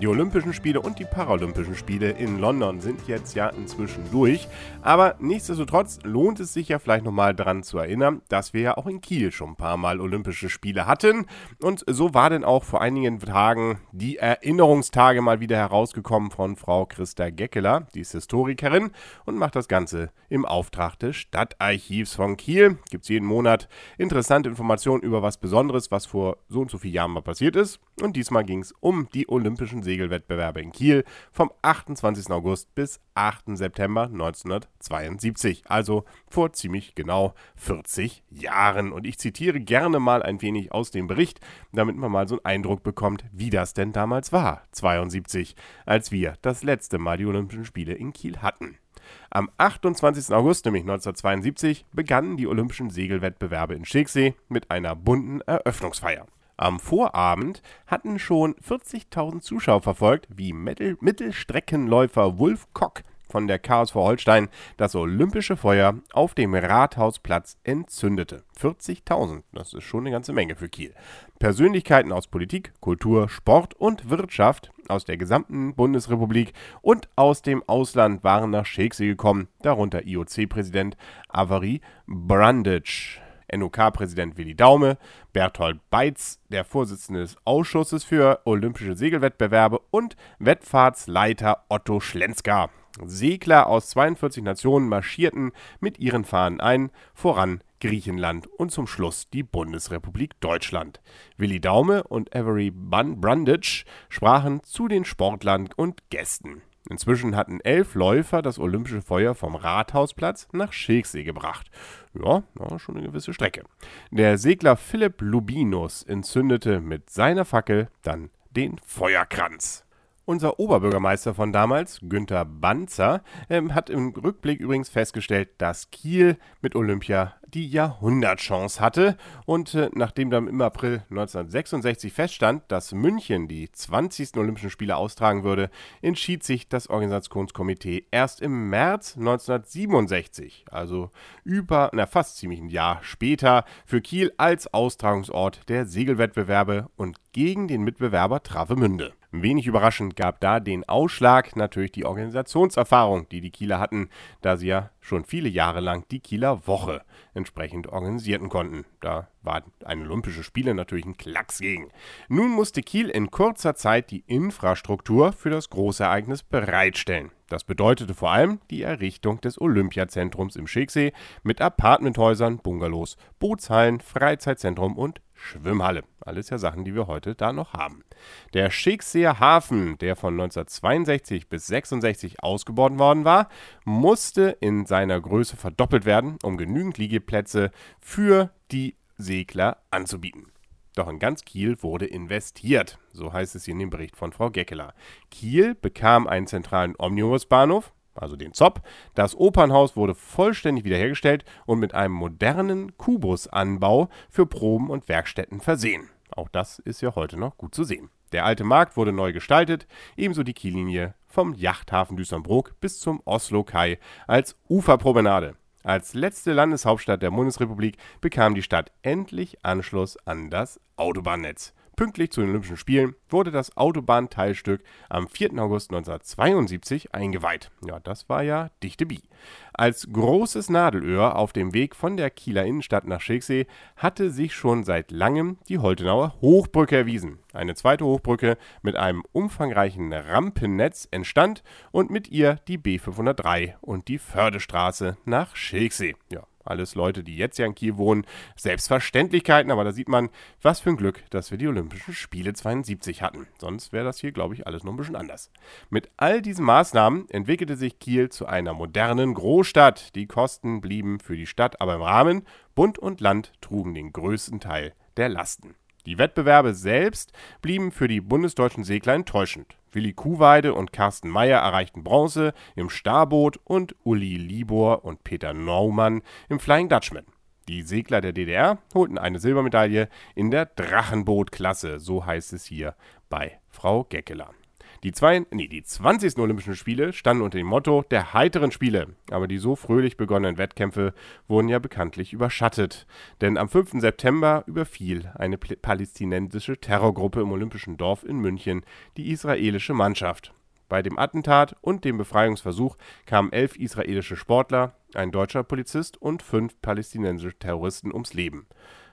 Die Olympischen Spiele und die Paralympischen Spiele in London sind jetzt ja inzwischen durch. Aber nichtsdestotrotz lohnt es sich ja vielleicht nochmal daran zu erinnern, dass wir ja auch in Kiel schon ein paar Mal Olympische Spiele hatten. Und so war denn auch vor einigen Tagen die Erinnerungstage mal wieder herausgekommen von Frau Christa Geckeler. Die ist Historikerin und macht das Ganze im Auftrag des Stadtarchivs von Kiel. Gibt es jeden Monat interessante Informationen über was Besonderes, was vor so und so vielen Jahren mal passiert ist. Und diesmal ging es um die Olympischen Segelwettbewerbe in Kiel vom 28. August bis 8. September 1972, also vor ziemlich genau 40 Jahren. Und ich zitiere gerne mal ein wenig aus dem Bericht, damit man mal so einen Eindruck bekommt, wie das denn damals war, 72, als wir das letzte Mal die Olympischen Spiele in Kiel hatten. Am 28. August, nämlich 1972, begannen die Olympischen Segelwettbewerbe in Schicksee mit einer bunten Eröffnungsfeier. Am Vorabend hatten schon 40.000 Zuschauer verfolgt, wie Mittel Mittelstreckenläufer Wolf Kock von der KSV Holstein das olympische Feuer auf dem Rathausplatz entzündete. 40.000, das ist schon eine ganze Menge für Kiel. Persönlichkeiten aus Politik, Kultur, Sport und Wirtschaft aus der gesamten Bundesrepublik und aus dem Ausland waren nach Scheksee gekommen, darunter IOC-Präsident Avery Brundage. NOK-Präsident Willi Daume, Berthold Beitz, der Vorsitzende des Ausschusses für Olympische Segelwettbewerbe und Wettfahrtsleiter Otto Schlenzka. Segler aus 42 Nationen marschierten mit ihren Fahnen ein, voran Griechenland und zum Schluss die Bundesrepublik Deutschland. Willi Daume und Avery Brundage sprachen zu den Sportlern und Gästen. Inzwischen hatten elf Läufer das olympische Feuer vom Rathausplatz nach Schilksee gebracht. Ja, ja, schon eine gewisse Strecke. Der Segler Philipp Lubinus entzündete mit seiner Fackel dann den Feuerkranz. Unser Oberbürgermeister von damals, Günther Banzer, ähm, hat im Rückblick übrigens festgestellt, dass Kiel mit Olympia die Jahrhundertchance hatte. Und äh, nachdem dann im April 1966 feststand, dass München die 20. Olympischen Spiele austragen würde, entschied sich das Organisationskomitee erst im März 1967, also über, na fast ziemlich ein Jahr später, für Kiel als Austragungsort der Segelwettbewerbe und gegen den Mitbewerber Travemünde. Wenig überraschend gab da den Ausschlag natürlich die Organisationserfahrung, die die Kieler hatten, da sie ja schon viele Jahre lang die Kieler Woche entsprechend organisierten konnten. Da war ein Olympische Spiele natürlich ein Klacks gegen. Nun musste Kiel in kurzer Zeit die Infrastruktur für das Großereignis bereitstellen. Das bedeutete vor allem die Errichtung des Olympiazentrums im Schicksee mit Apartmenthäusern, Bungalows, Bootshallen, Freizeitzentrum und Schwimmhalle. Alles ja Sachen, die wir heute da noch haben. Der Schickseer Hafen, der von 1962 bis 66 ausgebaut worden war, musste in seiner Größe verdoppelt werden, um genügend Liegeplätze für die Segler anzubieten. Doch in ganz Kiel wurde investiert, so heißt es hier in dem Bericht von Frau Geckeler. Kiel bekam einen zentralen Omnibusbahnhof, also den ZOP. Das Opernhaus wurde vollständig wiederhergestellt und mit einem modernen Kubusanbau für Proben und Werkstätten versehen. Auch das ist ja heute noch gut zu sehen. Der alte Markt wurde neu gestaltet, ebenso die Kiellinie vom Yachthafen Düsseldorf bis zum Oslo-Kai als Uferpromenade. Als letzte Landeshauptstadt der Bundesrepublik bekam die Stadt endlich Anschluss an das Autobahnnetz. Pünktlich zu den Olympischen Spielen wurde das Autobahnteilstück am 4. August 1972 eingeweiht. Ja, das war ja dichte Bi. Als großes Nadelöhr auf dem Weg von der Kieler Innenstadt nach Schilksee hatte sich schon seit langem die Holtenauer Hochbrücke erwiesen. Eine zweite Hochbrücke mit einem umfangreichen Rampennetz entstand und mit ihr die B503 und die Fördestraße nach Schilksee. Ja, alles Leute, die jetzt ja in Kiel wohnen, Selbstverständlichkeiten, aber da sieht man, was für ein Glück, dass wir die Olympischen Spiele 72 hatten. Sonst wäre das hier, glaube ich, alles noch ein bisschen anders. Mit all diesen Maßnahmen entwickelte sich Kiel zu einer modernen Großstadt. Die Kosten blieben für die Stadt aber im Rahmen. Bund und Land trugen den größten Teil der Lasten. Die Wettbewerbe selbst blieben für die bundesdeutschen Segler enttäuschend. Willi Kuhweide und Carsten Meyer erreichten Bronze im Starboot und Uli Libor und Peter Naumann im Flying Dutchman. Die Segler der DDR holten eine Silbermedaille in der Drachenbootklasse, so heißt es hier bei Frau Geckeler. Die, zwei, nee, die 20. Olympischen Spiele standen unter dem Motto der heiteren Spiele, aber die so fröhlich begonnenen Wettkämpfe wurden ja bekanntlich überschattet. Denn am 5. September überfiel eine palästinensische Terrorgruppe im Olympischen Dorf in München die israelische Mannschaft. Bei dem Attentat und dem Befreiungsversuch kamen elf israelische Sportler, ein deutscher Polizist und fünf palästinensische Terroristen ums Leben.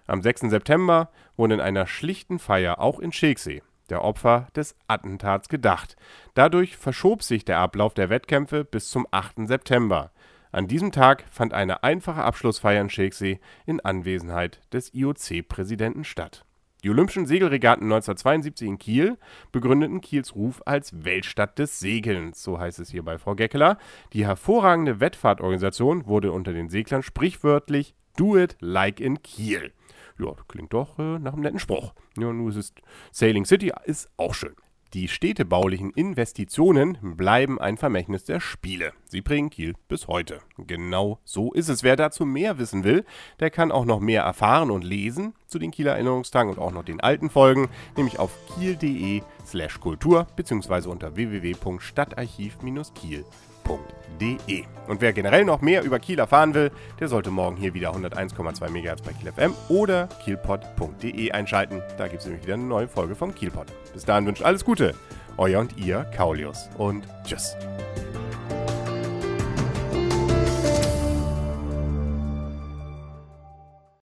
Am 6. September wurde in einer schlichten Feier auch in Schegsee der Opfer des Attentats gedacht. Dadurch verschob sich der Ablauf der Wettkämpfe bis zum 8. September. An diesem Tag fand eine einfache Abschlussfeier in Schegsee in Anwesenheit des IOC-Präsidenten statt. Die Olympischen Segelregatten 1972 in Kiel begründeten Kiels Ruf als Weltstadt des Segelns, so heißt es hier bei Frau Geckeler. Die hervorragende Wettfahrtorganisation wurde unter den Seglern sprichwörtlich Do it like in Kiel. Ja, klingt doch äh, nach einem netten Spruch. Ja, nur es ist Sailing City ist auch schön. Die städtebaulichen Investitionen bleiben ein Vermächtnis der Spiele. Sie prägen Kiel bis heute. Genau so ist es. Wer dazu mehr wissen will, der kann auch noch mehr erfahren und lesen zu den Kieler Erinnerungstagen und auch noch den alten Folgen, nämlich auf kiel.de slash Kultur bzw. unter www.stadtarchiv-kiel.de kiel.de. Und wer generell noch mehr über Kiel erfahren will, der sollte morgen hier wieder 101,2 MHz bei Kiel FM oder kielpod.de einschalten. Da gibt es nämlich wieder eine neue Folge vom Kielpod. Bis dahin wünscht alles Gute. Euer und ihr, Kaulius. Und tschüss.